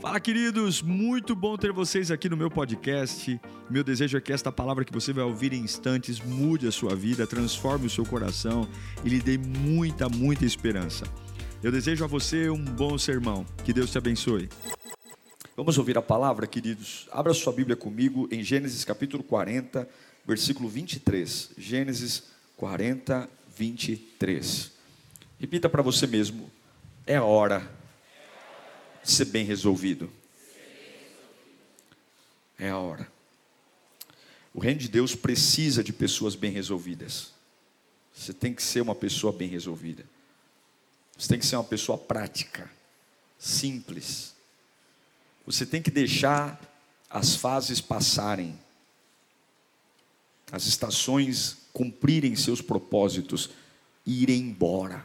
Fala, queridos! Muito bom ter vocês aqui no meu podcast. Meu desejo é que esta palavra que você vai ouvir em instantes mude a sua vida, transforme o seu coração e lhe dê muita, muita esperança. Eu desejo a você um bom sermão. Que Deus te abençoe. Vamos ouvir a palavra, queridos. Abra sua Bíblia comigo em Gênesis capítulo 40, versículo 23. Gênesis 40, 23. Repita para você mesmo: é a hora ser bem resolvido. É a hora. O reino de Deus precisa de pessoas bem resolvidas. Você tem que ser uma pessoa bem resolvida. Você tem que ser uma pessoa prática, simples. Você tem que deixar as fases passarem, as estações cumprirem seus propósitos e irem embora.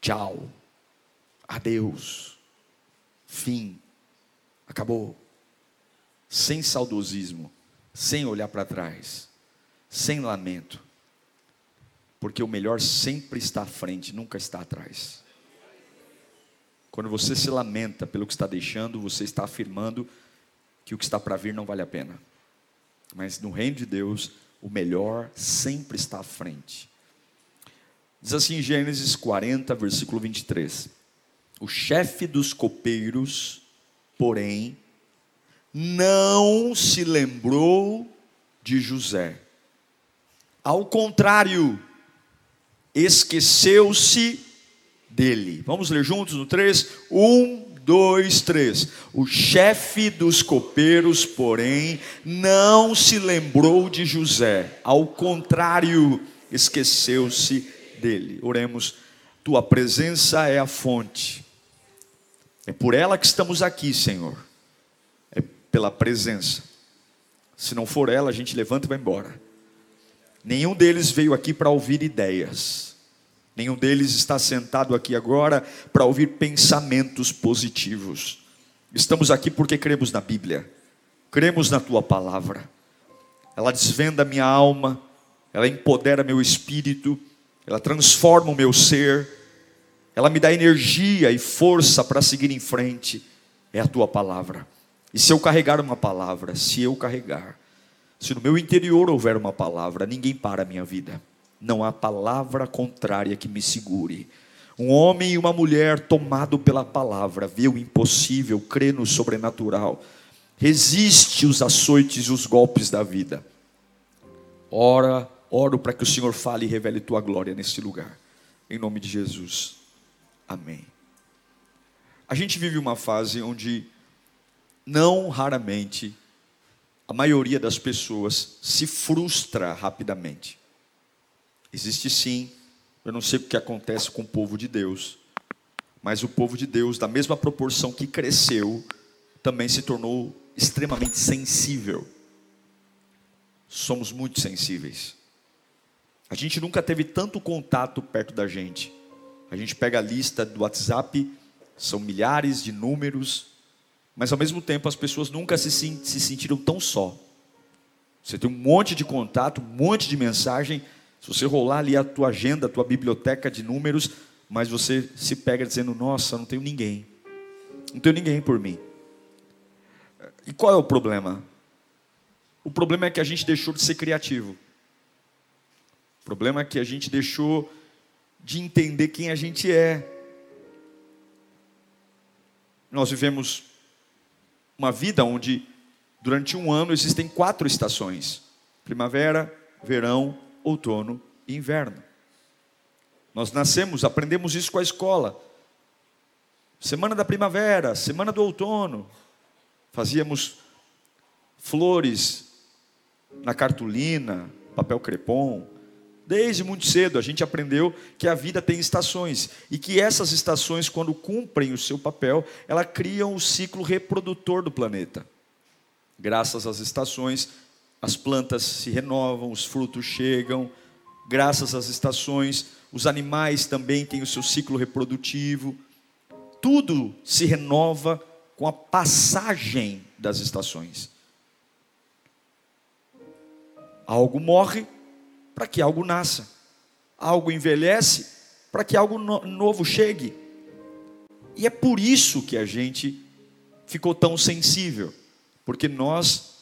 Tchau. Adeus. Fim. Acabou. Sem saudosismo, sem olhar para trás, sem lamento. Porque o melhor sempre está à frente, nunca está atrás. Quando você se lamenta pelo que está deixando, você está afirmando que o que está para vir não vale a pena. Mas no reino de Deus, o melhor sempre está à frente. Diz assim em Gênesis 40, versículo 23. O chefe dos copeiros, porém, não se lembrou de José. Ao contrário, esqueceu-se dele. Vamos ler juntos no 3? 1, 2, 3. O chefe dos copeiros, porém, não se lembrou de José. Ao contrário, esqueceu-se dele. Oremos. Tua presença é a fonte é por ela que estamos aqui, Senhor. É pela presença. Se não for ela, a gente levanta e vai embora. Nenhum deles veio aqui para ouvir ideias. Nenhum deles está sentado aqui agora para ouvir pensamentos positivos. Estamos aqui porque cremos na Bíblia. Cremos na tua palavra. Ela desvenda minha alma, ela empodera meu espírito, ela transforma o meu ser ela me dá energia e força para seguir em frente, é a tua palavra. E se eu carregar uma palavra, se eu carregar, se no meu interior houver uma palavra, ninguém para a minha vida. Não há palavra contrária que me segure. Um homem e uma mulher tomado pela palavra, vê o impossível, crê no sobrenatural, resiste os açoites e os golpes da vida. Ora, oro para que o Senhor fale e revele tua glória neste lugar. Em nome de Jesus. Amém. A gente vive uma fase onde, não raramente, a maioria das pessoas se frustra rapidamente. Existe sim, eu não sei o que acontece com o povo de Deus, mas o povo de Deus, da mesma proporção que cresceu, também se tornou extremamente sensível. Somos muito sensíveis. A gente nunca teve tanto contato perto da gente a gente pega a lista do WhatsApp, são milhares de números, mas ao mesmo tempo as pessoas nunca se, se sentiram tão só. Você tem um monte de contato, um monte de mensagem. Se você rolar ali a tua agenda, a tua biblioteca de números, mas você se pega dizendo: Nossa, não tenho ninguém. Não tenho ninguém por mim. E qual é o problema? O problema é que a gente deixou de ser criativo. O problema é que a gente deixou de entender quem a gente é. Nós vivemos uma vida onde, durante um ano, existem quatro estações: primavera, verão, outono e inverno. Nós nascemos, aprendemos isso com a escola. Semana da primavera, semana do outono. Fazíamos flores na cartolina, papel crepom, Desde muito cedo a gente aprendeu que a vida tem estações e que essas estações, quando cumprem o seu papel, elas criam o ciclo reprodutor do planeta. Graças às estações, as plantas se renovam, os frutos chegam. Graças às estações, os animais também têm o seu ciclo reprodutivo. Tudo se renova com a passagem das estações. Algo morre, para que algo nasça. Algo envelhece para que algo no novo chegue. E é por isso que a gente ficou tão sensível, porque nós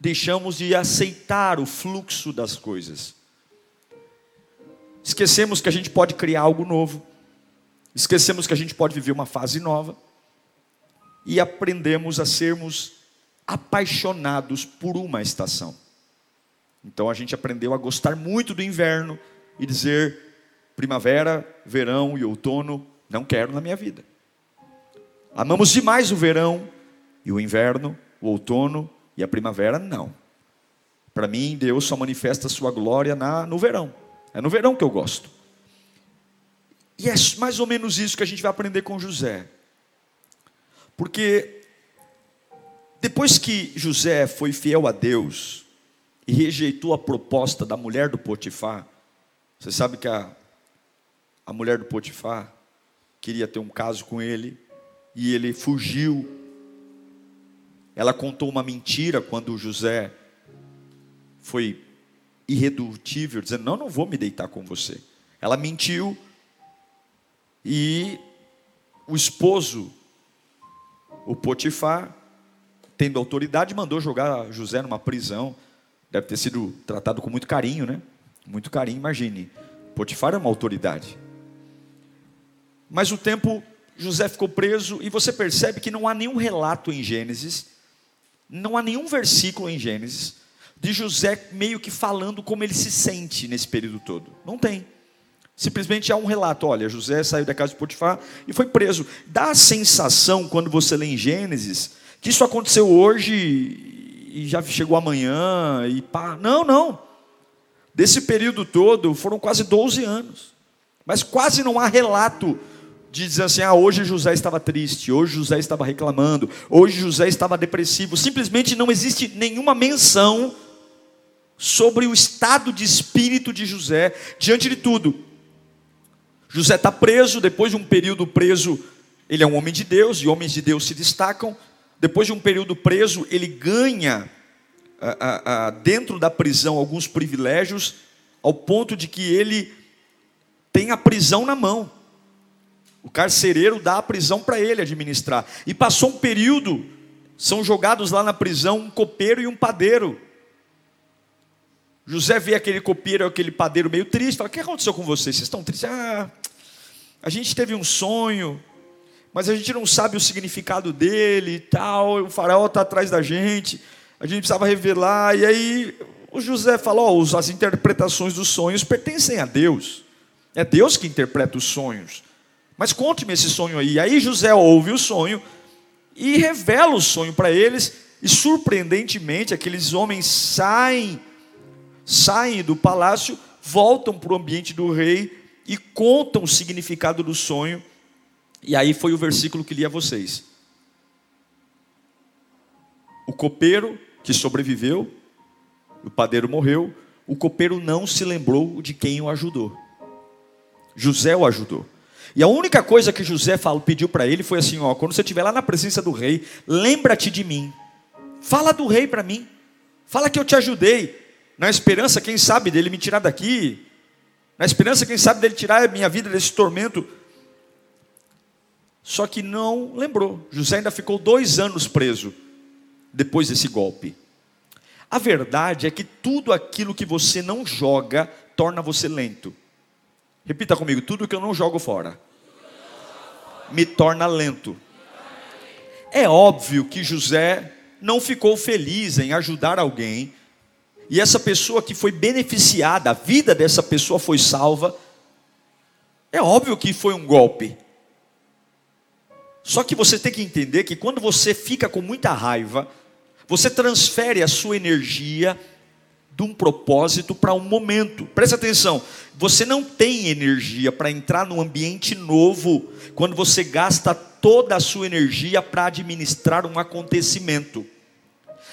deixamos de aceitar o fluxo das coisas. Esquecemos que a gente pode criar algo novo. Esquecemos que a gente pode viver uma fase nova. E aprendemos a sermos apaixonados por uma estação. Então a gente aprendeu a gostar muito do inverno e dizer primavera, verão e outono, não quero na minha vida. Amamos demais o verão e o inverno, o outono e a primavera, não. Para mim, Deus só manifesta a sua glória na, no verão. É no verão que eu gosto. E é mais ou menos isso que a gente vai aprender com José. Porque depois que José foi fiel a Deus e rejeitou a proposta da mulher do Potifar, você sabe que a, a mulher do Potifar queria ter um caso com ele e ele fugiu ela contou uma mentira quando José foi irredutível, dizendo: Não, não vou me deitar com você. Ela mentiu e o esposo, o Potifar, tendo autoridade, mandou jogar José numa prisão. Deve ter sido tratado com muito carinho, né? Muito carinho, imagine. Potifar é uma autoridade. Mas o tempo, José ficou preso e você percebe que não há nenhum relato em Gênesis não há nenhum versículo em Gênesis de José meio que falando como ele se sente nesse período todo. Não tem. Simplesmente há um relato: olha, José saiu da casa de Potifar e foi preso. Dá a sensação, quando você lê em Gênesis, que isso aconteceu hoje e já chegou amanhã e pá. Não, não. Desse período todo foram quase 12 anos. Mas quase não há relato de dizer assim: ah, hoje José estava triste, hoje José estava reclamando, hoje José estava depressivo. Simplesmente não existe nenhuma menção sobre o estado de espírito de José diante de tudo. José está preso, depois de um período preso, ele é um homem de Deus, e homens de Deus se destacam. Depois de um período preso, ele ganha dentro da prisão alguns privilégios, ao ponto de que ele tem a prisão na mão. O carcereiro dá a prisão para ele administrar. E passou um período, são jogados lá na prisão um copeiro e um padeiro. José vê aquele copeiro, aquele padeiro meio triste, fala: O que aconteceu com vocês? Vocês estão tristes? Ah, a gente teve um sonho, mas a gente não sabe o significado dele e tal. O faraó está atrás da gente, a gente precisava revelar. E aí o José falou: oh, as interpretações dos sonhos pertencem a Deus. É Deus que interpreta os sonhos. Mas conte-me esse sonho aí. Aí José ouve o sonho e revela o sonho para eles, e surpreendentemente aqueles homens saem, saem do palácio, voltam para o ambiente do rei e contam o significado do sonho. E aí foi o versículo que li a vocês. O copeiro que sobreviveu, o padeiro morreu, o copeiro não se lembrou de quem o ajudou. José o ajudou. E a única coisa que José falou, pediu para ele foi assim: ó, quando você estiver lá na presença do rei, lembra-te de mim. Fala do rei para mim. Fala que eu te ajudei. Na esperança, quem sabe, dele me tirar daqui. Na esperança, quem sabe, dele tirar a minha vida desse tormento. Só que não lembrou. José ainda ficou dois anos preso depois desse golpe. A verdade é que tudo aquilo que você não joga torna você lento. Repita comigo: tudo que eu não jogo fora me torna lento. É óbvio que José não ficou feliz em ajudar alguém, e essa pessoa que foi beneficiada, a vida dessa pessoa foi salva. É óbvio que foi um golpe. Só que você tem que entender que quando você fica com muita raiva, você transfere a sua energia de um propósito para um momento. Preste atenção, você não tem energia para entrar num ambiente novo quando você gasta toda a sua energia para administrar um acontecimento.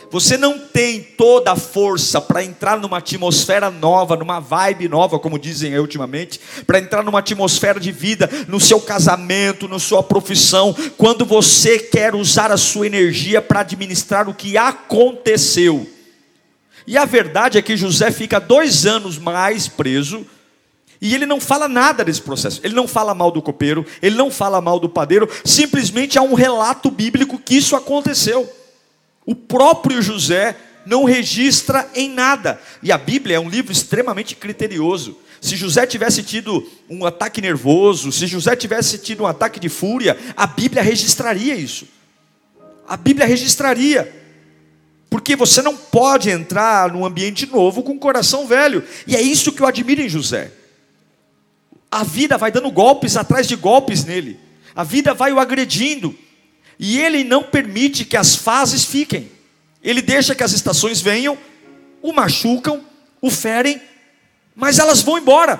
Você não tem toda a força para entrar numa atmosfera nova, numa vibe nova, como dizem ultimamente, para entrar numa atmosfera de vida, no seu casamento, na sua profissão, quando você quer usar a sua energia para administrar o que aconteceu. E a verdade é que José fica dois anos mais preso, E ele não fala nada desse processo. Ele não fala mal do copeiro, ele não fala mal do padeiro, simplesmente há um relato bíblico que isso aconteceu. O próprio José não registra em nada. E a Bíblia é um livro extremamente criterioso. Se José tivesse tido um ataque nervoso, se José tivesse tido um ataque de fúria, a Bíblia registraria isso. A Bíblia registraria. Porque você não pode entrar num ambiente novo com um coração velho. E é isso que eu admiro em José. A vida vai dando golpes atrás de golpes nele. A vida vai o agredindo. E ele não permite que as fases fiquem. Ele deixa que as estações venham, o machucam, o ferem, mas elas vão embora.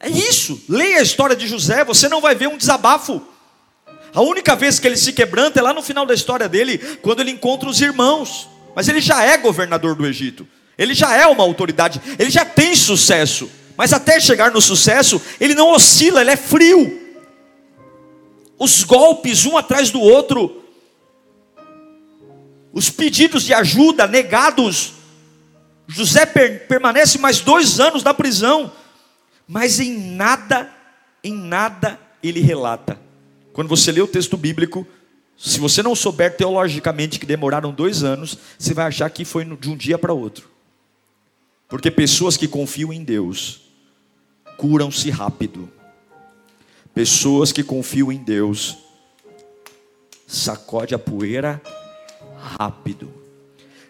É isso. Leia a história de José, você não vai ver um desabafo. A única vez que ele se quebranta é lá no final da história dele, quando ele encontra os irmãos. Mas ele já é governador do Egito. Ele já é uma autoridade, ele já tem sucesso. Mas até chegar no sucesso, ele não oscila, ele é frio. Os golpes um atrás do outro, os pedidos de ajuda negados. José per permanece mais dois anos na prisão, mas em nada, em nada ele relata. Quando você lê o texto bíblico, se você não souber teologicamente que demoraram dois anos, você vai achar que foi de um dia para outro. Porque pessoas que confiam em Deus, curam-se rápido. Pessoas que confiam em Deus, sacode a poeira rápido.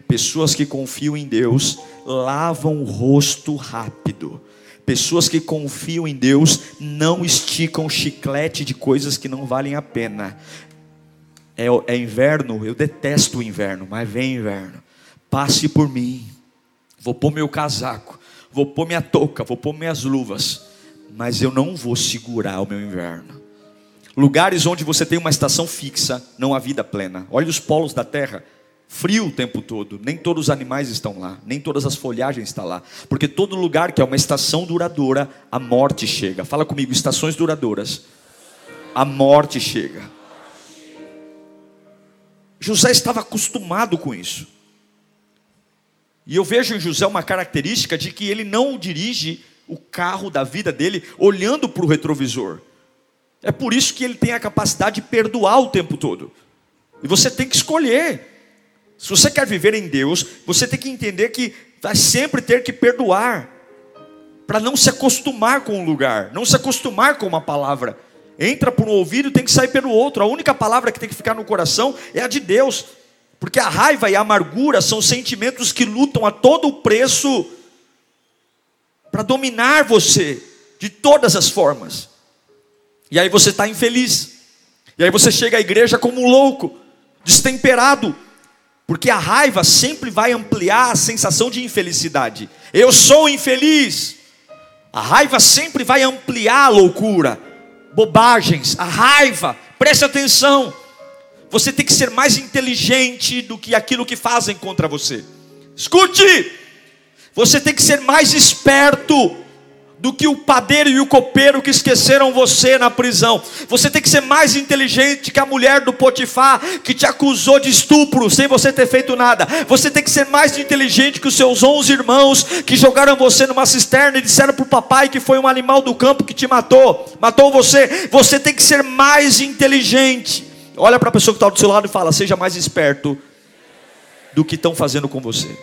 Pessoas que confiam em Deus, lavam o rosto rápido. Pessoas que confiam em Deus não esticam chiclete de coisas que não valem a pena. É, é, inverno, eu detesto o inverno, mas vem inverno. Passe por mim. Vou pôr meu casaco, vou pôr minha touca, vou pôr minhas luvas, mas eu não vou segurar o meu inverno. Lugares onde você tem uma estação fixa, não há vida plena. Olha os polos da terra, frio o tempo todo. Nem todos os animais estão lá, nem todas as folhagens estão lá. Porque todo lugar que é uma estação duradoura, a morte chega. Fala comigo, estações duradouras. A morte chega. José estava acostumado com isso. E eu vejo em José uma característica de que ele não dirige o carro da vida dele olhando para o retrovisor. É por isso que ele tem a capacidade de perdoar o tempo todo. E você tem que escolher. Se você quer viver em Deus, você tem que entender que vai sempre ter que perdoar, para não se acostumar com o lugar, não se acostumar com uma palavra. Entra por um ouvido e tem que sair pelo outro. A única palavra que tem que ficar no coração é a de Deus. Porque a raiva e a amargura são sentimentos que lutam a todo preço para dominar você de todas as formas. E aí você está infeliz. E aí você chega à igreja como um louco, destemperado. Porque a raiva sempre vai ampliar a sensação de infelicidade. Eu sou infeliz. A raiva sempre vai ampliar a loucura, bobagens, a raiva. Preste atenção. Você tem que ser mais inteligente do que aquilo que fazem contra você. Escute! Você tem que ser mais esperto do que o padeiro e o copeiro que esqueceram você na prisão. Você tem que ser mais inteligente que a mulher do Potifar que te acusou de estupro sem você ter feito nada. Você tem que ser mais inteligente que os seus onze irmãos que jogaram você numa cisterna e disseram para o papai que foi um animal do campo que te matou, matou você. Você tem que ser mais inteligente. Olha para a pessoa que está do seu lado e fala: seja mais esperto do que estão fazendo com você.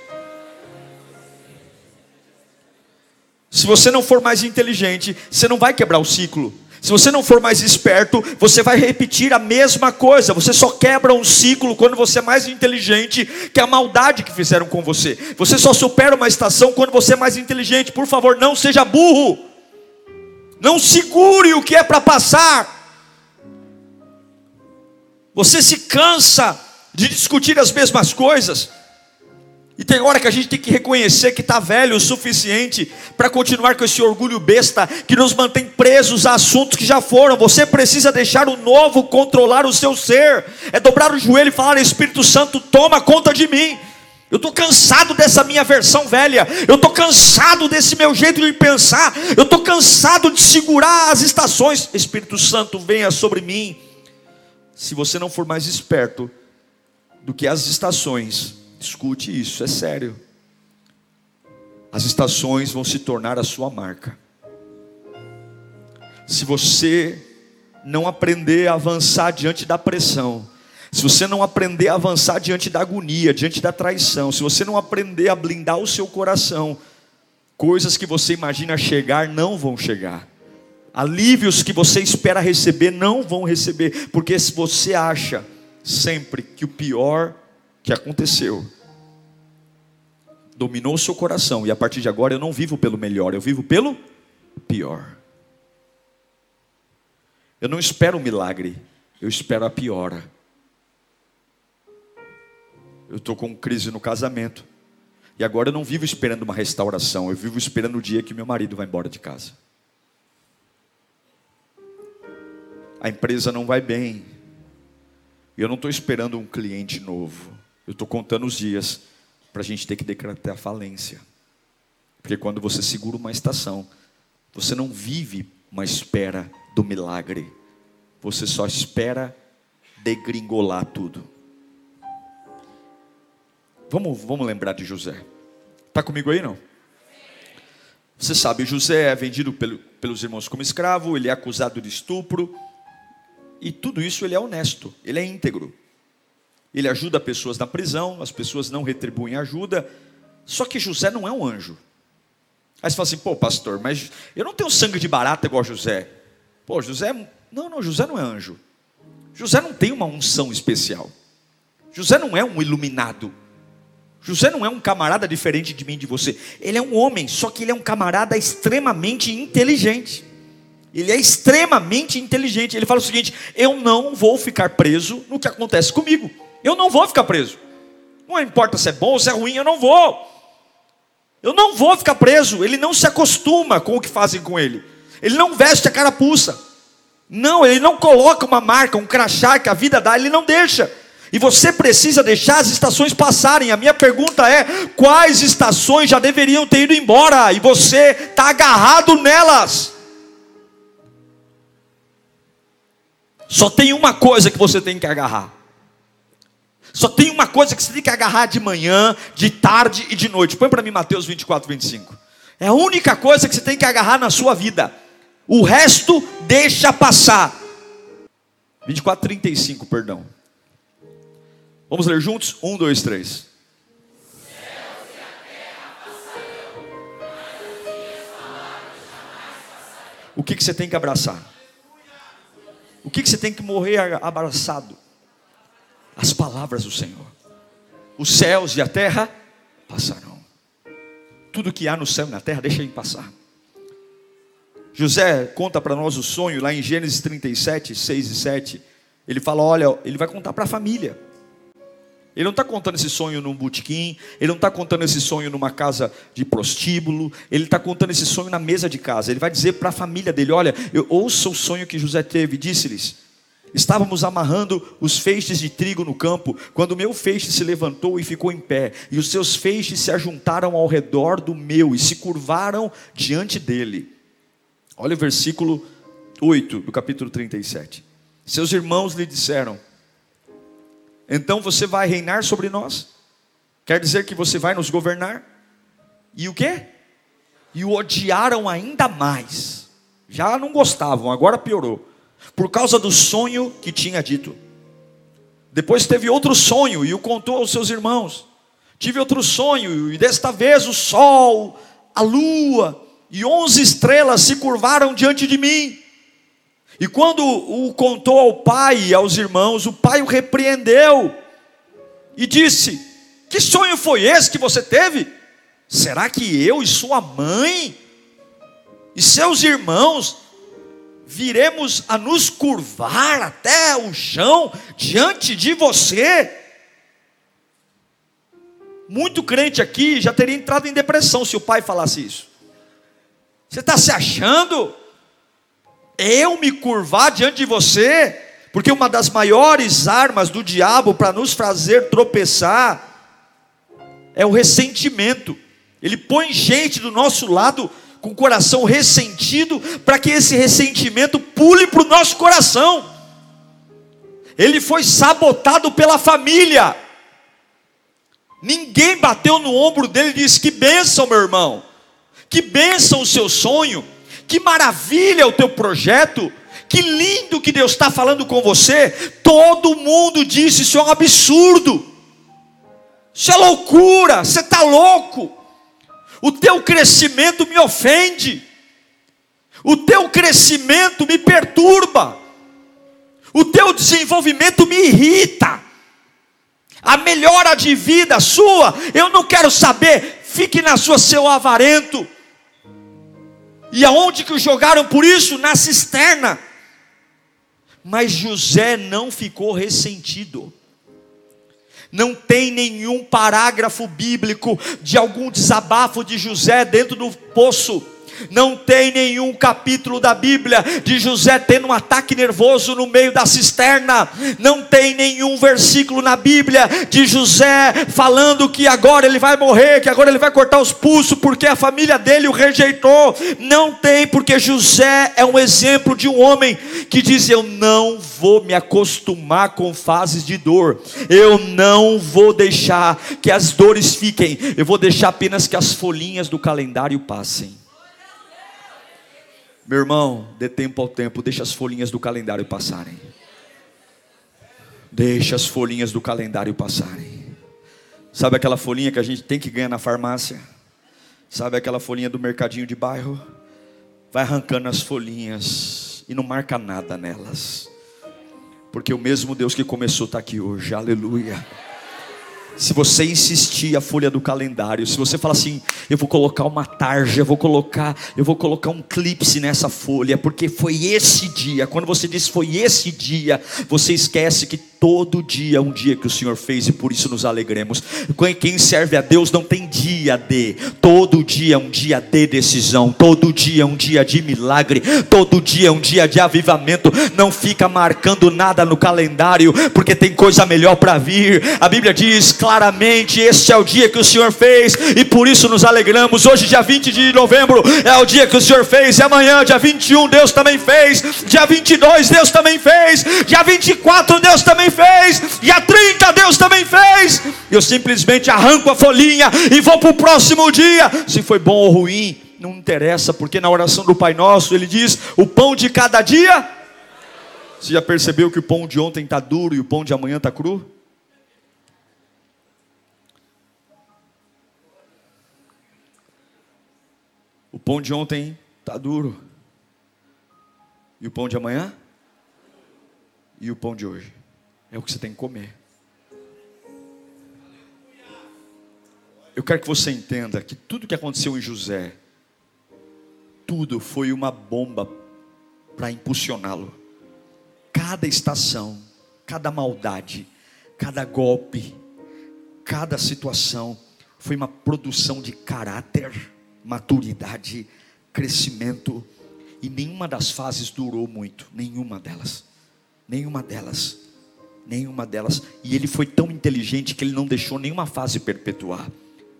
Se você não for mais inteligente, você não vai quebrar o ciclo. Se você não for mais esperto, você vai repetir a mesma coisa. Você só quebra um ciclo quando você é mais inteligente que a maldade que fizeram com você. Você só supera uma estação quando você é mais inteligente. Por favor, não seja burro. Não segure o que é para passar. Você se cansa de discutir as mesmas coisas. E tem hora que a gente tem que reconhecer que está velho o suficiente para continuar com esse orgulho besta que nos mantém presos a assuntos que já foram. Você precisa deixar o novo controlar o seu ser. É dobrar o joelho e falar: Espírito Santo, toma conta de mim. Eu estou cansado dessa minha versão velha. Eu estou cansado desse meu jeito de pensar. Eu estou cansado de segurar as estações. Espírito Santo, venha sobre mim. Se você não for mais esperto do que as estações, Escute isso, é sério. as estações vão se tornar a sua marca. Se você não aprender a avançar diante da pressão, se você não aprender a avançar diante da agonia, diante da traição, se você não aprender a blindar o seu coração, coisas que você imagina chegar não vão chegar. Alívios que você espera receber não vão receber, porque se você acha sempre que o pior que aconteceu dominou o seu coração e a partir de agora eu não vivo pelo melhor, eu vivo pelo pior. Eu não espero um milagre, eu espero a piora eu estou com crise no casamento. E agora eu não vivo esperando uma restauração, eu vivo esperando o dia que meu marido vai embora de casa. A empresa não vai bem. Eu não estou esperando um cliente novo. Eu estou contando os dias para a gente ter que decretar a falência. Porque quando você segura uma estação, você não vive uma espera do milagre. Você só espera degringolar tudo. Vamos, vamos lembrar de José. Está comigo aí não? Você sabe, José é vendido pelo, pelos irmãos como escravo, ele é acusado de estupro, e tudo isso ele é honesto, ele é íntegro. Ele ajuda pessoas na prisão, as pessoas não retribuem ajuda, só que José não é um anjo. Aí você fala assim, pô, pastor, mas eu não tenho sangue de barata igual José. Pô, José, não, não, José não é anjo. José não tem uma unção especial. José não é um iluminado. José não é um camarada diferente de mim e de você. Ele é um homem, só que ele é um camarada extremamente inteligente. Ele é extremamente inteligente. Ele fala o seguinte: eu não vou ficar preso no que acontece comigo. Eu não vou ficar preso. Não importa se é bom ou se é ruim, eu não vou. Eu não vou ficar preso. Ele não se acostuma com o que fazem com ele. Ele não veste a carapuça. Não, ele não coloca uma marca, um crachá que a vida dá, ele não deixa. E você precisa deixar as estações passarem. A minha pergunta é: quais estações já deveriam ter ido embora e você está agarrado nelas? Só tem uma coisa que você tem que agarrar. Só tem uma coisa que você tem que agarrar de manhã, de tarde e de noite. Põe para mim Mateus 24, 25. É a única coisa que você tem que agarrar na sua vida. O resto deixa passar. 24, 35, perdão. Vamos ler juntos? Um, dois, três. O que, que você tem que abraçar? O que, que você tem que morrer abraçado? As palavras do Senhor. Os céus e a terra passarão. Tudo que há no céu e na terra, deixa ele passar. José conta para nós o sonho lá em Gênesis 37, 6 e 7. Ele fala: olha, ele vai contar para a família. Ele não está contando esse sonho num botequim, ele não está contando esse sonho numa casa de prostíbulo, ele está contando esse sonho na mesa de casa. Ele vai dizer para a família dele: Olha, eu ouço o sonho que José teve, disse-lhes: Estávamos amarrando os feixes de trigo no campo, quando o meu feixe se levantou e ficou em pé, e os seus feixes se ajuntaram ao redor do meu e se curvaram diante dele. Olha o versículo 8 do capítulo 37. Seus irmãos lhe disseram: então você vai reinar sobre nós? Quer dizer que você vai nos governar? E o que? E o odiaram ainda mais. Já não gostavam, agora piorou. Por causa do sonho que tinha dito. Depois teve outro sonho e o contou aos seus irmãos. Tive outro sonho e desta vez o sol, a lua e onze estrelas se curvaram diante de mim. E quando o contou ao pai e aos irmãos, o pai o repreendeu e disse: Que sonho foi esse que você teve? Será que eu e sua mãe e seus irmãos viremos a nos curvar até o chão diante de você? Muito crente aqui já teria entrado em depressão se o pai falasse isso. Você está se achando? eu me curvar diante de você, porque uma das maiores armas do diabo para nos fazer tropeçar é o ressentimento. Ele põe gente do nosso lado com o coração ressentido, para que esse ressentimento pule para o nosso coração. Ele foi sabotado pela família. Ninguém bateu no ombro dele e disse: Que bênção, meu irmão, que bênção o seu sonho, que maravilha o teu projeto, que lindo que Deus está falando com você. Todo mundo disse: Isso é um absurdo, isso é loucura, você está louco, o teu crescimento me ofende, o teu crescimento me perturba, o teu desenvolvimento me irrita a melhora de vida sua, eu não quero saber, fique na sua seu avarento. E aonde que o jogaram por isso? Na cisterna. Mas José não ficou ressentido. Não tem nenhum parágrafo bíblico de algum desabafo de José dentro do poço não tem nenhum capítulo da Bíblia de José tendo um ataque nervoso no meio da cisterna. Não tem nenhum versículo na Bíblia de José falando que agora ele vai morrer, que agora ele vai cortar os pulsos porque a família dele o rejeitou. Não tem, porque José é um exemplo de um homem que diz: Eu não vou me acostumar com fases de dor. Eu não vou deixar que as dores fiquem. Eu vou deixar apenas que as folhinhas do calendário passem. Meu irmão, dê tempo ao tempo, deixa as folhinhas do calendário passarem. Deixa as folhinhas do calendário passarem. Sabe aquela folhinha que a gente tem que ganhar na farmácia? Sabe aquela folhinha do mercadinho de bairro? Vai arrancando as folhinhas e não marca nada nelas. Porque o mesmo Deus que começou está aqui hoje. Aleluia. Se você insistir a folha do calendário, se você falar assim, eu vou colocar uma tarja, eu vou colocar, eu vou colocar um clipse nessa folha, porque foi esse dia. Quando você diz foi esse dia, você esquece que todo dia é um dia que o Senhor fez e por isso nos alegremos. Quem serve a Deus não tem dia de, todo dia é um dia de decisão, todo dia é um dia de milagre, todo dia é um dia de avivamento. Não fica marcando nada no calendário, porque tem coisa melhor para vir. A Bíblia diz claramente: este é o dia que o Senhor fez e por isso nos alegramos. Hoje, dia 20 de novembro, é o dia que o Senhor fez, e amanhã, dia 21, Deus também fez, dia 22, Deus também fez, dia 24, Deus também fez, dia 30, Deus também fez. Eu simplesmente arranco a folhinha e vou para o próximo dia, se foi bom ou ruim. Não interessa, porque na oração do Pai Nosso ele diz: o pão de cada dia. Você já percebeu que o pão de ontem está duro e o pão de amanhã está cru? O pão de ontem está duro. E o pão de amanhã? E o pão de hoje? É o que você tem que comer. Eu quero que você entenda que tudo que aconteceu em José, tudo foi uma bomba para impulsioná-lo. Cada estação, cada maldade, cada golpe, cada situação foi uma produção de caráter maturidade, crescimento, e nenhuma das fases durou muito, nenhuma delas, nenhuma delas, nenhuma delas. E ele foi tão inteligente que ele não deixou nenhuma fase perpetuar,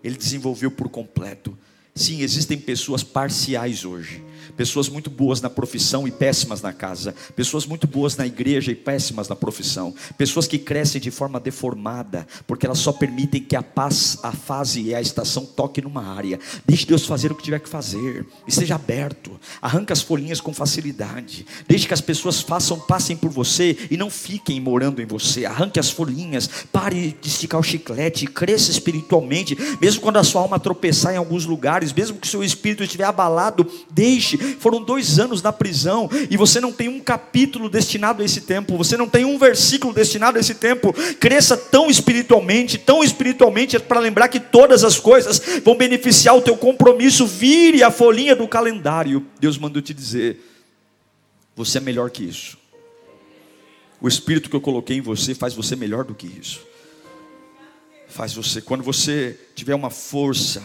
ele desenvolveu por completo. Sim, existem pessoas parciais hoje. Pessoas muito boas na profissão e péssimas na casa. Pessoas muito boas na igreja e péssimas na profissão. Pessoas que crescem de forma deformada, porque elas só permitem que a paz, a fase e a estação toque numa área. Deixe Deus fazer o que tiver que fazer. Esteja aberto. Arranque as folhinhas com facilidade. Deixe que as pessoas façam, passem por você e não fiquem morando em você. Arranque as folhinhas. Pare de esticar o chiclete. Cresça espiritualmente. Mesmo quando a sua alma tropeçar em alguns lugares mesmo que seu espírito estiver abalado, deixe. Foram dois anos na prisão e você não tem um capítulo destinado a esse tempo, você não tem um versículo destinado a esse tempo. Cresça tão espiritualmente, tão espiritualmente, para lembrar que todas as coisas vão beneficiar o teu compromisso. Vire a folhinha do calendário. Deus mandou te dizer: você é melhor que isso. O espírito que eu coloquei em você faz você melhor do que isso. Faz você, quando você tiver uma força,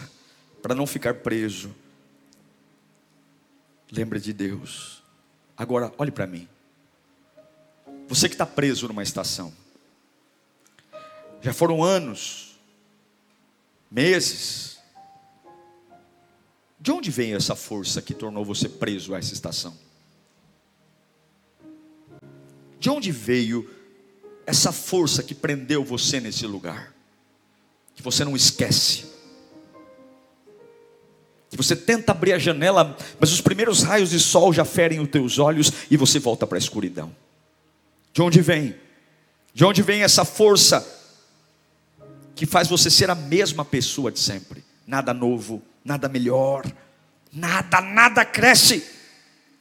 para não ficar preso. Lembre de Deus. Agora, olhe para mim. Você que está preso numa estação. Já foram anos, meses. De onde vem essa força que tornou você preso a essa estação? De onde veio essa força que prendeu você nesse lugar? que você não esquece. Você tenta abrir a janela, mas os primeiros raios de sol já ferem os teus olhos e você volta para a escuridão. De onde vem? De onde vem essa força que faz você ser a mesma pessoa de sempre? Nada novo, nada melhor, nada, nada cresce.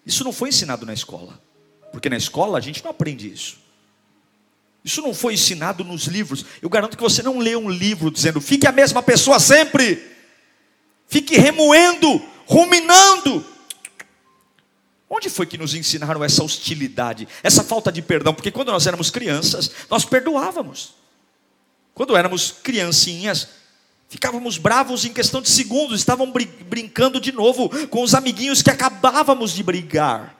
Isso não foi ensinado na escola, porque na escola a gente não aprende isso. Isso não foi ensinado nos livros. Eu garanto que você não lê um livro dizendo, fique a mesma pessoa sempre, fique remoendo, ruminando. Onde foi que nos ensinaram essa hostilidade, essa falta de perdão? Porque quando nós éramos crianças, nós perdoávamos. Quando éramos criancinhas, ficávamos bravos em questão de segundos, estavam brincando de novo com os amiguinhos que acabávamos de brigar.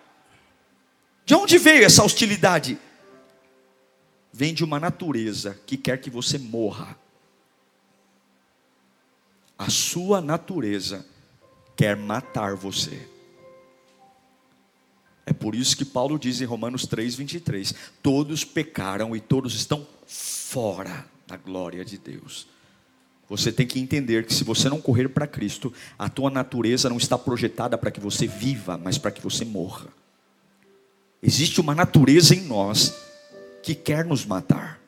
De onde veio essa hostilidade? vem de uma natureza que quer que você morra. A sua natureza quer matar você. É por isso que Paulo diz em Romanos 3:23, todos pecaram e todos estão fora da glória de Deus. Você tem que entender que se você não correr para Cristo, a tua natureza não está projetada para que você viva, mas para que você morra. Existe uma natureza em nós que quer nos matar.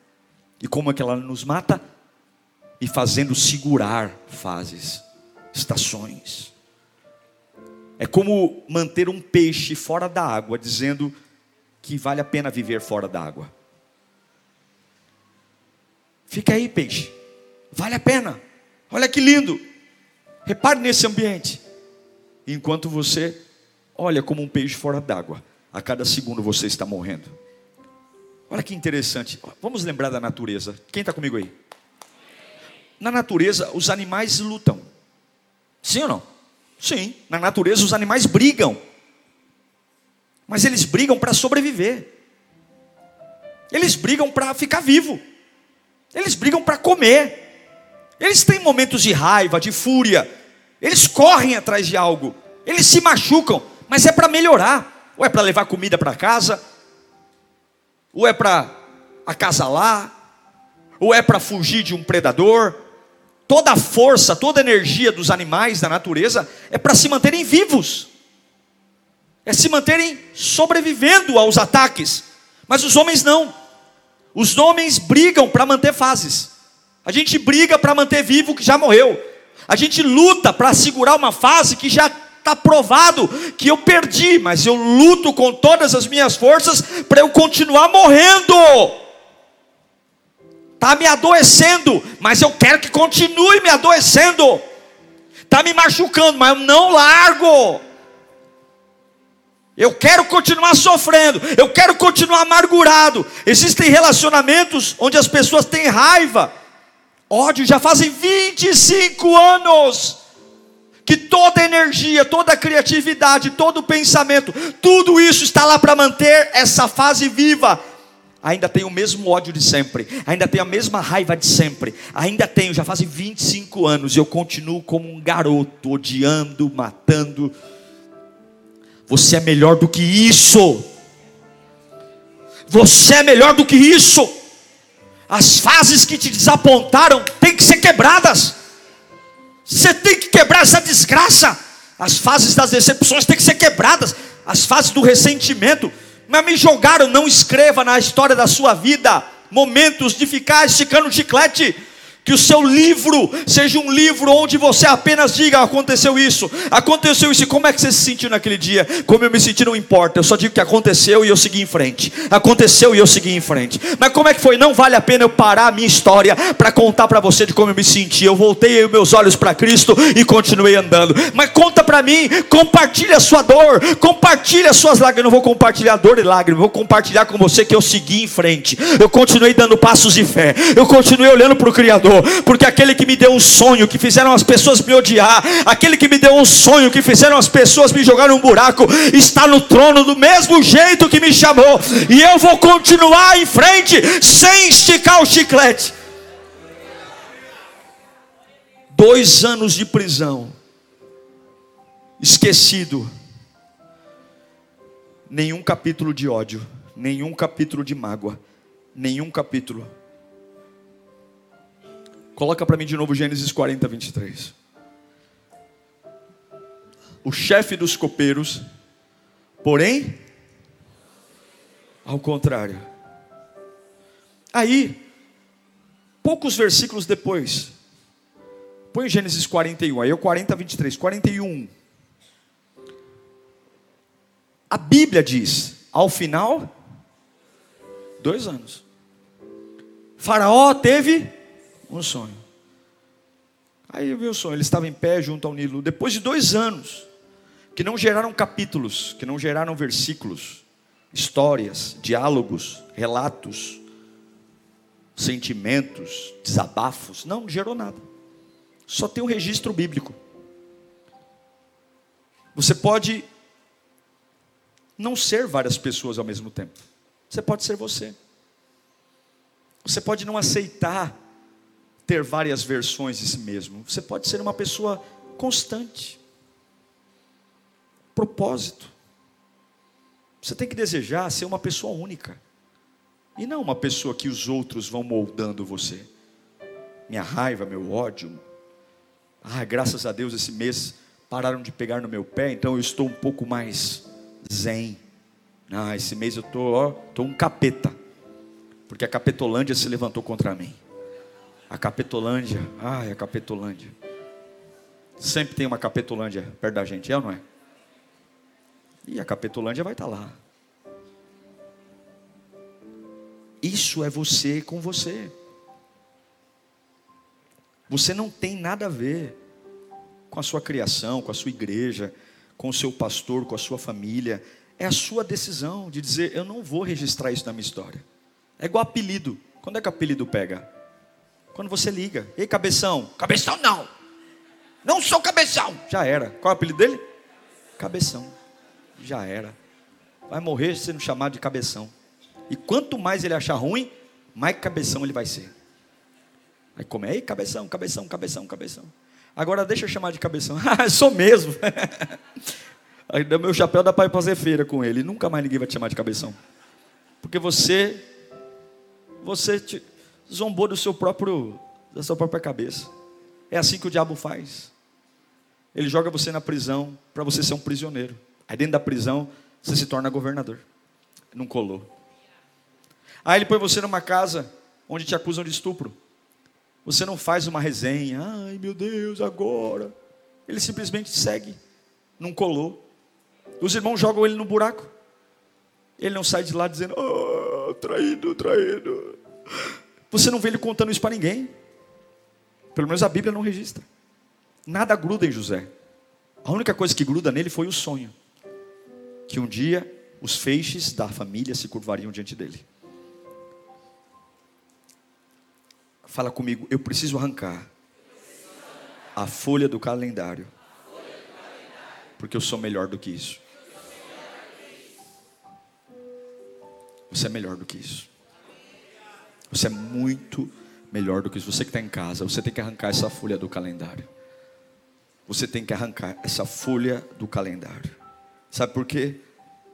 E como é que ela nos mata? E fazendo segurar fases, estações. É como manter um peixe fora da água, dizendo que vale a pena viver fora da água. Fica aí, peixe. Vale a pena. Olha que lindo. Repare nesse ambiente. Enquanto você olha como um peixe fora d'água, a cada segundo você está morrendo. Olha que interessante. Vamos lembrar da natureza. Quem está comigo aí? Na natureza, os animais lutam. Sim ou não? Sim. Na natureza, os animais brigam. Mas eles brigam para sobreviver. Eles brigam para ficar vivo. Eles brigam para comer. Eles têm momentos de raiva, de fúria. Eles correm atrás de algo. Eles se machucam, mas é para melhorar. Ou é para levar comida para casa, ou é para acasalar, ou é para fugir de um predador. Toda a força, toda a energia dos animais da natureza é para se manterem vivos, é se manterem sobrevivendo aos ataques. Mas os homens não. Os homens brigam para manter fases. A gente briga para manter vivo o que já morreu. A gente luta para segurar uma fase que já está provado que eu perdi, mas eu luto com todas as minhas forças para eu continuar morrendo. Está me adoecendo, mas eu quero que continue me adoecendo. Está me machucando, mas eu não largo. Eu quero continuar sofrendo, eu quero continuar amargurado. Existem relacionamentos onde as pessoas têm raiva, ódio, já fazem 25 anos que toda energia, toda criatividade, todo pensamento, tudo isso está lá para manter essa fase viva. Ainda tenho o mesmo ódio de sempre, ainda tenho a mesma raiva de sempre, ainda tenho, já fazem 25 anos, e eu continuo como um garoto, odiando, matando. Você é melhor do que isso. Você é melhor do que isso. As fases que te desapontaram têm que ser quebradas. Você tem que quebrar essa desgraça. As fases das decepções têm que ser quebradas. As fases do ressentimento. Mas me jogaram, não escreva na história da sua vida momentos de ficar esticando chiclete que o seu livro seja um livro onde você apenas diga: aconteceu isso, aconteceu isso. E como é que você se sentiu naquele dia? Como eu me senti, não importa. Eu só digo que aconteceu e eu segui em frente. Aconteceu e eu segui em frente. Mas como é que foi? Não vale a pena eu parar a minha história para contar para você de como eu me senti. Eu voltei meus olhos para Cristo e continuei andando. Mas conta para mim, compartilha a sua dor, compartilha as suas lágrimas. Eu não vou compartilhar dor e lágrimas, vou compartilhar com você que eu segui em frente. Eu continuei dando passos de fé. Eu continuei olhando para o Criador porque aquele que me deu um sonho, que fizeram as pessoas me odiar, aquele que me deu um sonho, que fizeram as pessoas me jogar num buraco, está no trono do mesmo jeito que me chamou, e eu vou continuar em frente, sem esticar o chiclete. Dois anos de prisão, esquecido, nenhum capítulo de ódio, nenhum capítulo de mágoa, nenhum capítulo Coloca para mim de novo Gênesis 40, 23. O chefe dos copeiros, porém, ao contrário. Aí, poucos versículos depois, põe Gênesis 41, aí é o 40, 23, 41. A Bíblia diz, ao final, dois anos. Faraó teve um sonho. Aí viu o sonho, ele estava em pé junto ao Nilo, depois de dois anos, que não geraram capítulos, que não geraram versículos, histórias, diálogos, relatos, sentimentos, desabafos, não, não gerou nada. Só tem um registro bíblico. Você pode não ser várias pessoas ao mesmo tempo. Você pode ser você. Você pode não aceitar ter várias versões de si mesmo. Você pode ser uma pessoa constante. Propósito. Você tem que desejar ser uma pessoa única. E não uma pessoa que os outros vão moldando você. Minha raiva, meu ódio. Ah, graças a Deus esse mês pararam de pegar no meu pé, então eu estou um pouco mais zen. Ah, esse mês eu estou, ó, estou um capeta. Porque a Capetolândia se levantou contra mim. A Capetolândia, ai, a Capetolândia. Sempre tem uma Capetolândia perto da gente, é ou não é? E a Capetolândia vai estar lá. Isso é você com você. Você não tem nada a ver com a sua criação, com a sua igreja, com o seu pastor, com a sua família. É a sua decisão de dizer: eu não vou registrar isso na minha história. É igual apelido. Quando é que apelido pega? Quando você liga. Ei, cabeção. Cabeção não. Não sou cabeção. Já era. Qual é o apelido dele? Cabeção. Já era. Vai morrer sendo chamado de cabeção. E quanto mais ele achar ruim, mais cabeção ele vai ser. Aí come, ei, cabeção, cabeção, cabeção, cabeção. Agora deixa eu chamar de cabeção. Ah, sou mesmo. Aí dá meu chapéu dá para ir fazer feira com ele. Nunca mais ninguém vai te chamar de cabeção. Porque você você te zombou do seu próprio da sua própria cabeça. É assim que o diabo faz. Ele joga você na prisão para você ser um prisioneiro. Aí dentro da prisão você se torna governador. Não colou. Aí ele põe você numa casa onde te acusam de estupro. Você não faz uma resenha, ai meu Deus, agora. Ele simplesmente segue. Não colou. Os irmãos jogam ele no buraco. Ele não sai de lá dizendo, oh, traído, traído. Você não vê ele contando isso para ninguém. Pelo menos a Bíblia não registra. Nada gruda em José. A única coisa que gruda nele foi o sonho. Que um dia os feixes da família se curvariam diante dele. Fala comigo, eu preciso arrancar a folha do calendário. Porque eu sou melhor do que isso. Você é melhor do que isso. Você é muito melhor do que isso. Você que está em casa, você tem que arrancar essa folha do calendário. Você tem que arrancar essa folha do calendário. Sabe por quê?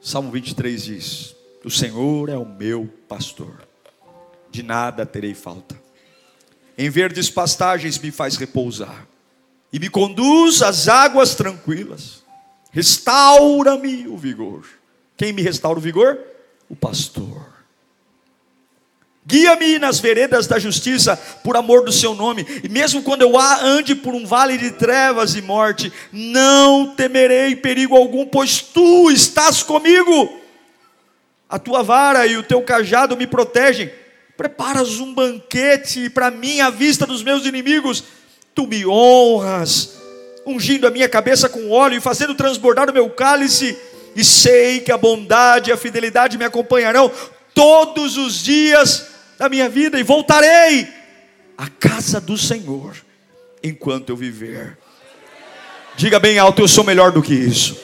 Salmo 23 diz: O Senhor é o meu pastor, de nada terei falta. Em verdes pastagens me faz repousar, e me conduz às águas tranquilas. Restaura-me o vigor. Quem me restaura o vigor? O pastor. Guia-me nas veredas da justiça, por amor do seu nome. E mesmo quando eu ande por um vale de trevas e morte, não temerei perigo algum, pois tu estás comigo. A tua vara e o teu cajado me protegem. Preparas um banquete para mim à vista dos meus inimigos. Tu me honras, ungindo a minha cabeça com óleo e fazendo transbordar o meu cálice. E sei que a bondade e a fidelidade me acompanharão todos os dias da minha vida e voltarei à casa do Senhor enquanto eu viver. Diga bem alto, eu sou melhor do que isso.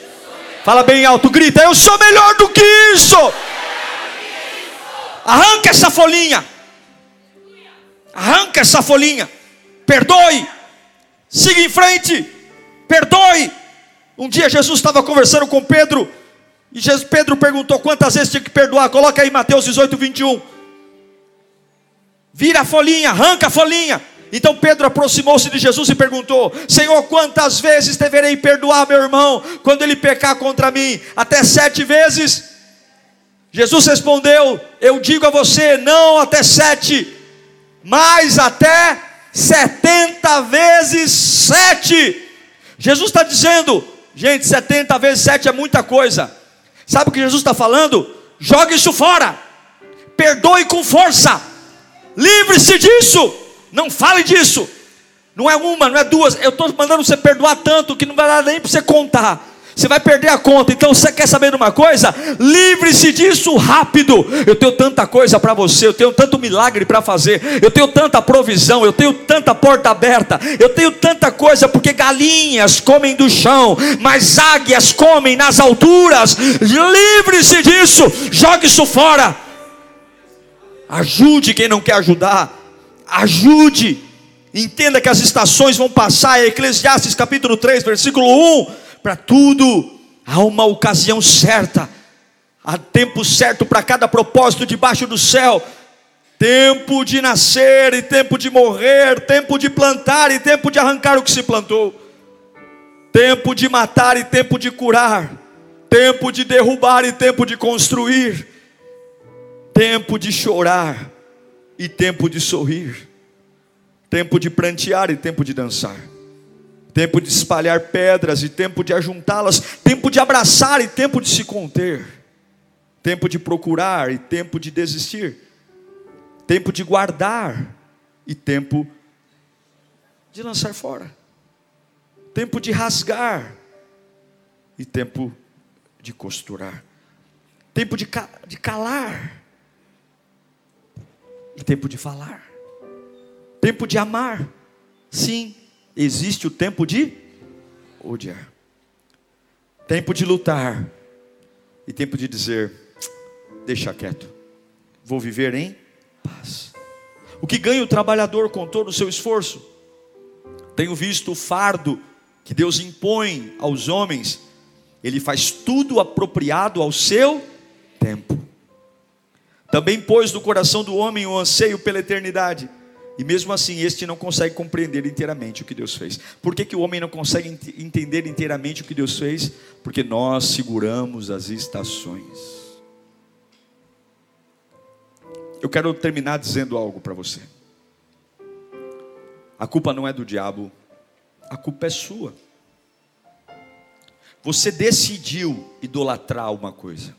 Fala bem alto, grita, eu sou melhor do que isso. Arranca essa folhinha. Arranca essa folhinha. Perdoe. Siga em frente. Perdoe. Um dia Jesus estava conversando com Pedro e Jesus, Pedro perguntou quantas vezes tinha que perdoar. Coloca aí Mateus 18, 21. Vira a folhinha, arranca a folhinha. Então Pedro aproximou-se de Jesus e perguntou: Senhor, quantas vezes deverei perdoar meu irmão quando ele pecar contra mim? Até sete vezes? Jesus respondeu: Eu digo a você, não até sete, mas até setenta vezes sete. Jesus está dizendo, gente, setenta vezes sete é muita coisa. Sabe o que Jesus está falando? Jogue isso fora, perdoe com força, livre-se disso, não fale disso. Não é uma, não é duas. Eu estou mandando você perdoar tanto que não vai dar nem para você contar você vai perder a conta. Então você quer saber de uma coisa? Livre-se disso rápido. Eu tenho tanta coisa para você, eu tenho tanto milagre para fazer, eu tenho tanta provisão, eu tenho tanta porta aberta, eu tenho tanta coisa, porque galinhas comem do chão, mas águias comem nas alturas. Livre-se disso, jogue isso fora. Ajude quem não quer ajudar. Ajude. Entenda que as estações vão passar. Eclesiastes capítulo 3, versículo 1 para tudo há uma ocasião certa, há tempo certo para cada propósito debaixo do céu. Tempo de nascer e tempo de morrer, tempo de plantar e tempo de arrancar o que se plantou, tempo de matar e tempo de curar, tempo de derrubar e tempo de construir, tempo de chorar e tempo de sorrir, tempo de prantear e tempo de dançar tempo de espalhar pedras e tempo de ajuntá-las, tempo de abraçar e tempo de se conter, tempo de procurar e tempo de desistir, tempo de guardar e tempo de lançar fora, tempo de rasgar e tempo de costurar, tempo de, de calar tempo de falar, tempo de amar, sim existe o tempo de odiar, tempo de lutar e tempo de dizer: deixa quieto, vou viver em paz. O que ganha o trabalhador com todo o seu esforço? Tenho visto o fardo que Deus impõe aos homens, ele faz tudo apropriado ao seu tempo. Também pôs no coração do homem o anseio pela eternidade. E mesmo assim, este não consegue compreender inteiramente o que Deus fez. Por que, que o homem não consegue entender inteiramente o que Deus fez? Porque nós seguramos as estações. Eu quero terminar dizendo algo para você. A culpa não é do diabo, a culpa é sua. Você decidiu idolatrar uma coisa.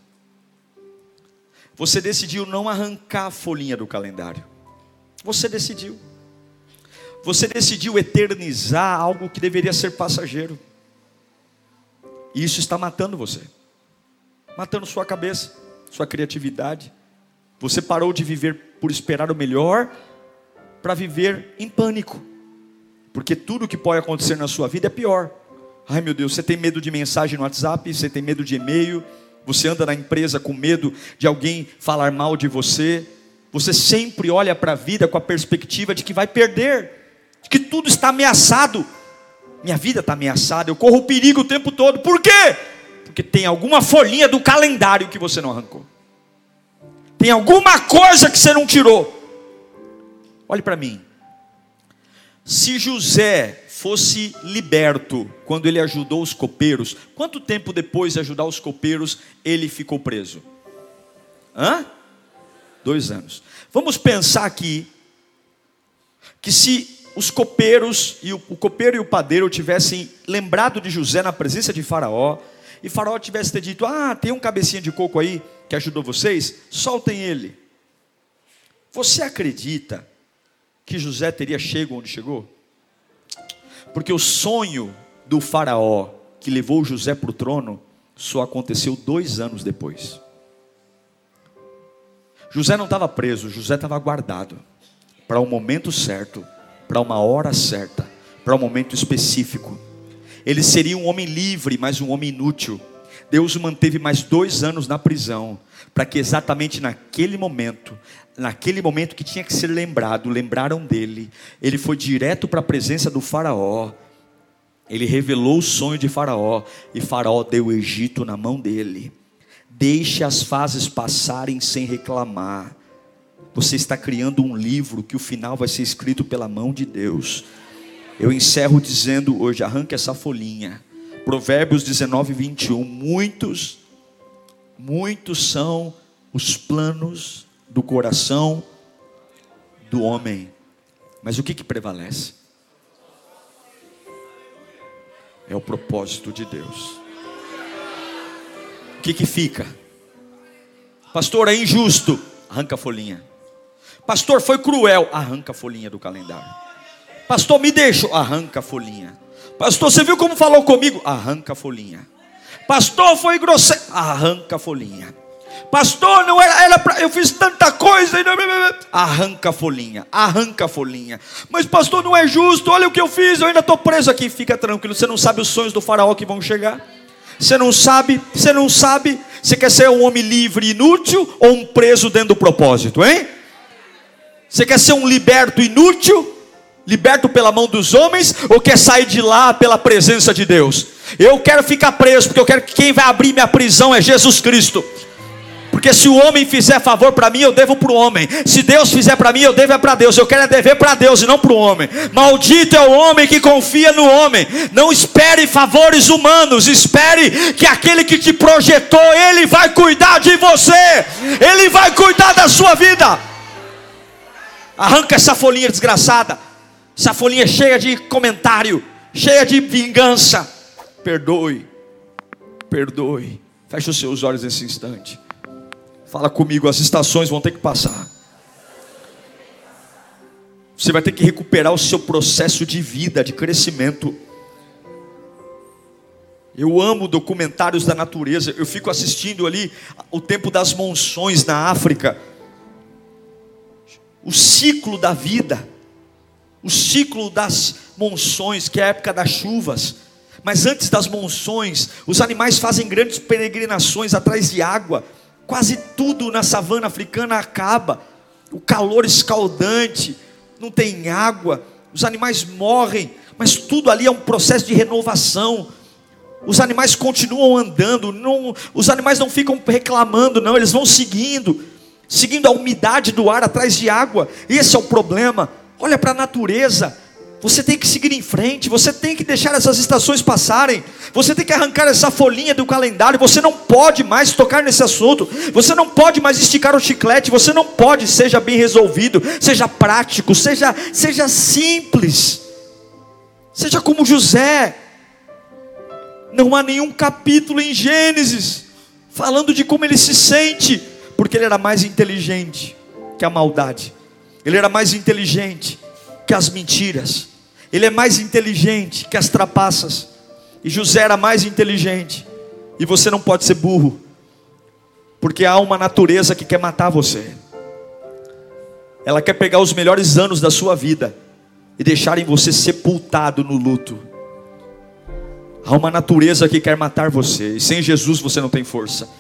Você decidiu não arrancar a folhinha do calendário. Você decidiu. Você decidiu eternizar algo que deveria ser passageiro. E isso está matando você. Matando sua cabeça, sua criatividade. Você parou de viver por esperar o melhor para viver em pânico. Porque tudo que pode acontecer na sua vida é pior. Ai meu Deus, você tem medo de mensagem no WhatsApp, você tem medo de e-mail, você anda na empresa com medo de alguém falar mal de você, você sempre olha para a vida com a perspectiva de que vai perder, de que tudo está ameaçado. Minha vida está ameaçada, eu corro perigo o tempo todo. Por quê? Porque tem alguma folhinha do calendário que você não arrancou. Tem alguma coisa que você não tirou. Olhe para mim. Se José fosse liberto quando ele ajudou os copeiros, quanto tempo depois de ajudar os copeiros ele ficou preso? Hã? Dois anos. Vamos pensar aqui que se os copeiros e o, o copeiro e o padeiro tivessem lembrado de José na presença de Faraó, e Faraó tivesse ter dito: Ah, tem um cabecinha de coco aí que ajudou vocês, soltem ele. Você acredita que José teria chegado onde chegou? Porque o sonho do Faraó que levou José para o trono só aconteceu dois anos depois. José não estava preso, José estava guardado para o um momento certo, para uma hora certa, para um momento específico. Ele seria um homem livre, mas um homem inútil. Deus o manteve mais dois anos na prisão, para que exatamente naquele momento, naquele momento que tinha que ser lembrado, lembraram dele. Ele foi direto para a presença do Faraó. Ele revelou o sonho de Faraó, e Faraó deu o Egito na mão dele. Deixe as fases passarem sem reclamar, você está criando um livro que o final vai ser escrito pela mão de Deus. Eu encerro dizendo hoje: arranque essa folhinha. Provérbios 19, 21. Muitos, muitos são os planos do coração do homem, mas o que, que prevalece? É o propósito de Deus. O que, que fica? Pastor, é injusto. Arranca a folhinha. Pastor, foi cruel. Arranca a folhinha do calendário. Pastor, me deixa. Arranca a folhinha. Pastor, você viu como falou comigo? Arranca a folhinha. Pastor, foi grosseiro. Arranca a folhinha. Pastor, não era, era pra, eu fiz tanta coisa. Arranca a folhinha, arranca a folhinha. Mas pastor, não é justo. Olha o que eu fiz, eu ainda estou preso aqui. Fica tranquilo, você não sabe os sonhos do faraó que vão chegar. Você não sabe, você não sabe. Você quer ser um homem livre e inútil ou um preso dentro do propósito, hein? Você quer ser um liberto inútil, liberto pela mão dos homens, ou quer sair de lá pela presença de Deus? Eu quero ficar preso, porque eu quero que quem vai abrir minha prisão é Jesus Cristo. Porque se o homem fizer favor para mim, eu devo para o homem. Se Deus fizer para mim, eu devo é para Deus. Eu quero é dever para Deus e não para o homem. Maldito é o homem que confia no homem. Não espere favores humanos. Espere que aquele que te projetou, ele vai cuidar de você. Ele vai cuidar da sua vida. Arranca essa folhinha desgraçada. Essa folhinha cheia de comentário, cheia de vingança. Perdoe. Perdoe. Feche os seus olhos nesse instante. Fala comigo, as estações vão ter que passar. Você vai ter que recuperar o seu processo de vida, de crescimento. Eu amo documentários da natureza. Eu fico assistindo ali o tempo das monções na África. O ciclo da vida. O ciclo das monções, que é a época das chuvas. Mas antes das monções, os animais fazem grandes peregrinações atrás de água Quase tudo na savana africana acaba. O calor escaldante, não tem água, os animais morrem, mas tudo ali é um processo de renovação. Os animais continuam andando, não, os animais não ficam reclamando, não, eles vão seguindo, seguindo a umidade do ar atrás de água. Esse é o problema. Olha para a natureza, você tem que seguir em frente, você tem que deixar essas estações passarem, você tem que arrancar essa folhinha do calendário, você não pode mais tocar nesse assunto, você não pode mais esticar o chiclete, você não pode, seja bem resolvido, seja prático, seja, seja simples, seja como José. Não há nenhum capítulo em Gênesis falando de como ele se sente, porque ele era mais inteligente que a maldade, ele era mais inteligente que as mentiras. Ele é mais inteligente que as trapaças. E José era mais inteligente. E você não pode ser burro. Porque há uma natureza que quer matar você. Ela quer pegar os melhores anos da sua vida e deixarem você sepultado no luto. Há uma natureza que quer matar você. E sem Jesus você não tem força.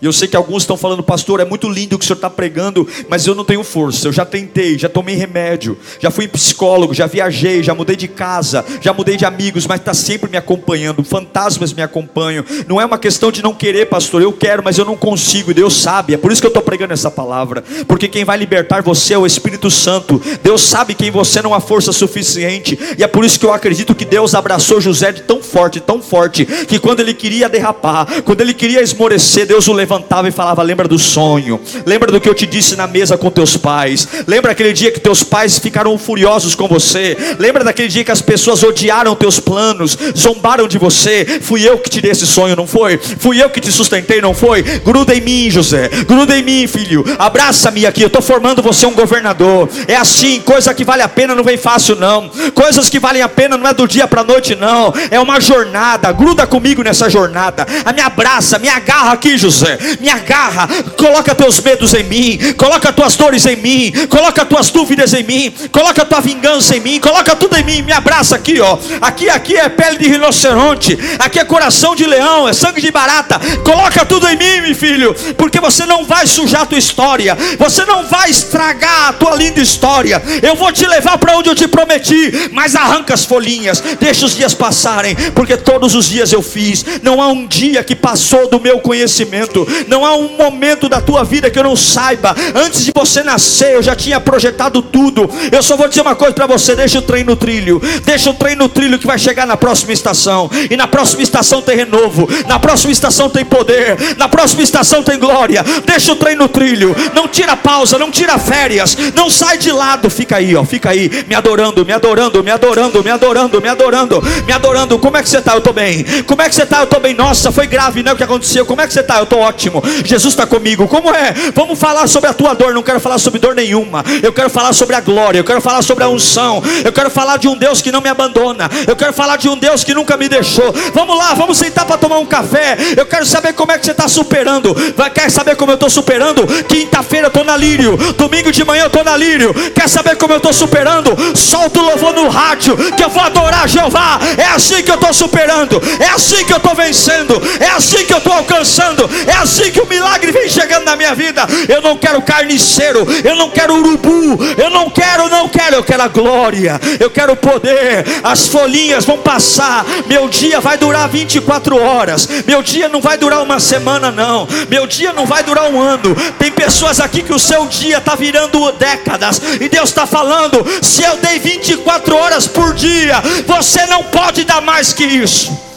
E eu sei que alguns estão falando, pastor, é muito lindo o que o senhor está pregando, mas eu não tenho força. Eu já tentei, já tomei remédio, já fui psicólogo, já viajei, já mudei de casa, já mudei de amigos, mas está sempre me acompanhando. Fantasmas me acompanham. Não é uma questão de não querer, pastor. Eu quero, mas eu não consigo. Deus sabe. É por isso que eu estou pregando essa palavra. Porque quem vai libertar você é o Espírito Santo. Deus sabe que em você não há força suficiente. E é por isso que eu acredito que Deus abraçou José de tão forte, tão forte, que quando ele queria derrapar, quando ele queria esmorecer, Deus o levou levantava e falava: Lembra do sonho, lembra do que eu te disse na mesa com teus pais, lembra aquele dia que teus pais ficaram furiosos com você, lembra daquele dia que as pessoas odiaram teus planos, zombaram de você. Fui eu que te dei esse sonho, não foi? Fui eu que te sustentei, não foi? Gruda em mim, José, gruda em mim, filho, abraça-me aqui. Eu estou formando você um governador. É assim, coisa que vale a pena não vem fácil, não. Coisas que valem a pena não é do dia para noite, não. É uma jornada. Gruda comigo nessa jornada. A me abraça, me agarra aqui, José me agarra, coloca teus medos em mim, coloca tuas dores em mim, coloca tuas dúvidas em mim, coloca tua vingança em mim, coloca tudo em mim, me abraça aqui, ó. Aqui, aqui é pele de rinoceronte, aqui é coração de leão, é sangue de barata. Coloca tudo em mim, meu filho, porque você não vai sujar tua história, você não vai estragar a tua linda história. Eu vou te levar para onde eu te prometi, mas arranca as folhinhas, deixa os dias passarem, porque todos os dias eu fiz. Não há um dia que passou do meu conhecimento Não há um momento da tua vida que eu não saiba. Antes de você nascer, eu já tinha projetado tudo. Eu só vou dizer uma coisa para você: deixa o trem no trilho. Deixa o trem no trilho que vai chegar na próxima estação. E na próxima estação tem renovo. Na próxima estação tem poder. Na próxima estação tem glória. Deixa o trem no trilho. Não tira pausa, não tira férias. Não sai de lado. Fica aí, ó. Fica aí, me adorando, me adorando, me adorando, me adorando, me adorando, me adorando. Como é que você está? Eu estou bem. Como é que você está? Eu estou bem. Nossa, foi grave, né? O que aconteceu? Como é que você está? Eu estou ótimo. Jesus está comigo. Como é? Vamos falar sobre a tua dor. Não quero falar sobre dor nenhuma. Eu quero falar sobre a glória. Eu quero falar sobre a unção. Eu quero falar de um Deus que não me abandona. Eu quero falar de um Deus que nunca me deixou. Vamos lá, vamos sentar para tomar um café. Eu quero saber como é que você está superando. Vai, quer saber como eu estou superando? Quinta-feira eu estou na Lírio. Domingo de manhã eu estou na Lírio. Quer saber como eu estou superando? Solta o louvor no rádio. Que eu vou adorar Jeová. É assim que eu estou superando. É assim que eu estou vencendo. É assim que eu estou alcançando. É assim que o milagre vem chegando na minha vida. Eu não quero carniceiro. Eu não quero urubu. Eu não quero, não quero. Eu quero a glória. Eu quero o poder. As folhinhas vão passar. Meu dia vai durar 24 horas. Meu dia não vai durar uma semana, não. Meu dia não vai durar um ano. Tem pessoas aqui que o seu dia está virando décadas. E Deus está falando: se eu dei 24 horas por dia, você não pode dar mais que isso.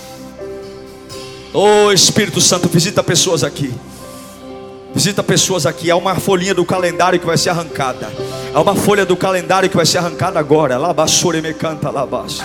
Oh Espírito Santo, visita pessoas aqui. Visita pessoas aqui. Há uma folhinha do calendário que vai ser arrancada. Há uma folha do calendário que vai ser arrancada agora. Labasure me canta labas.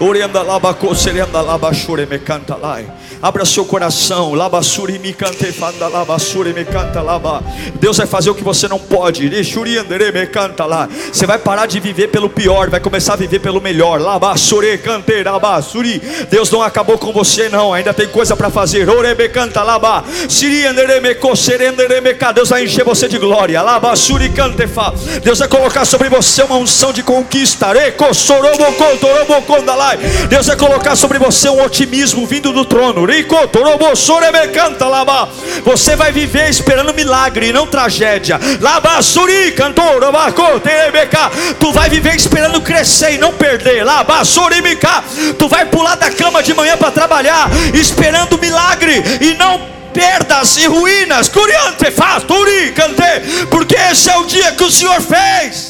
Orianda labaco serenda labashure me canta lai. Abra seu coração. Labasuri me cante fanda labasuri me canta laba. Deus vai fazer o que você não pode. Deixuriandere me canta lá. Você vai parar de viver pelo pior, vai começar a viver pelo melhor. Labasure cante labasuri. Deus não acabou com você não, ainda tem coisa para fazer. Ore me canta laba. Siriandere me coserendere me Deus vai encher você de glória. Labasuri cante fa. Deus vai colocar sobre você uma unção de conquista. Reco soroboko torobokonda Deus vai colocar sobre você um otimismo vindo do trono. Você vai viver esperando milagre e não tragédia. Tu vai viver esperando crescer e não perder. Tu vai pular da cama de manhã para trabalhar, esperando milagre e não perdas e ruínas. Porque esse é o dia que o Senhor fez.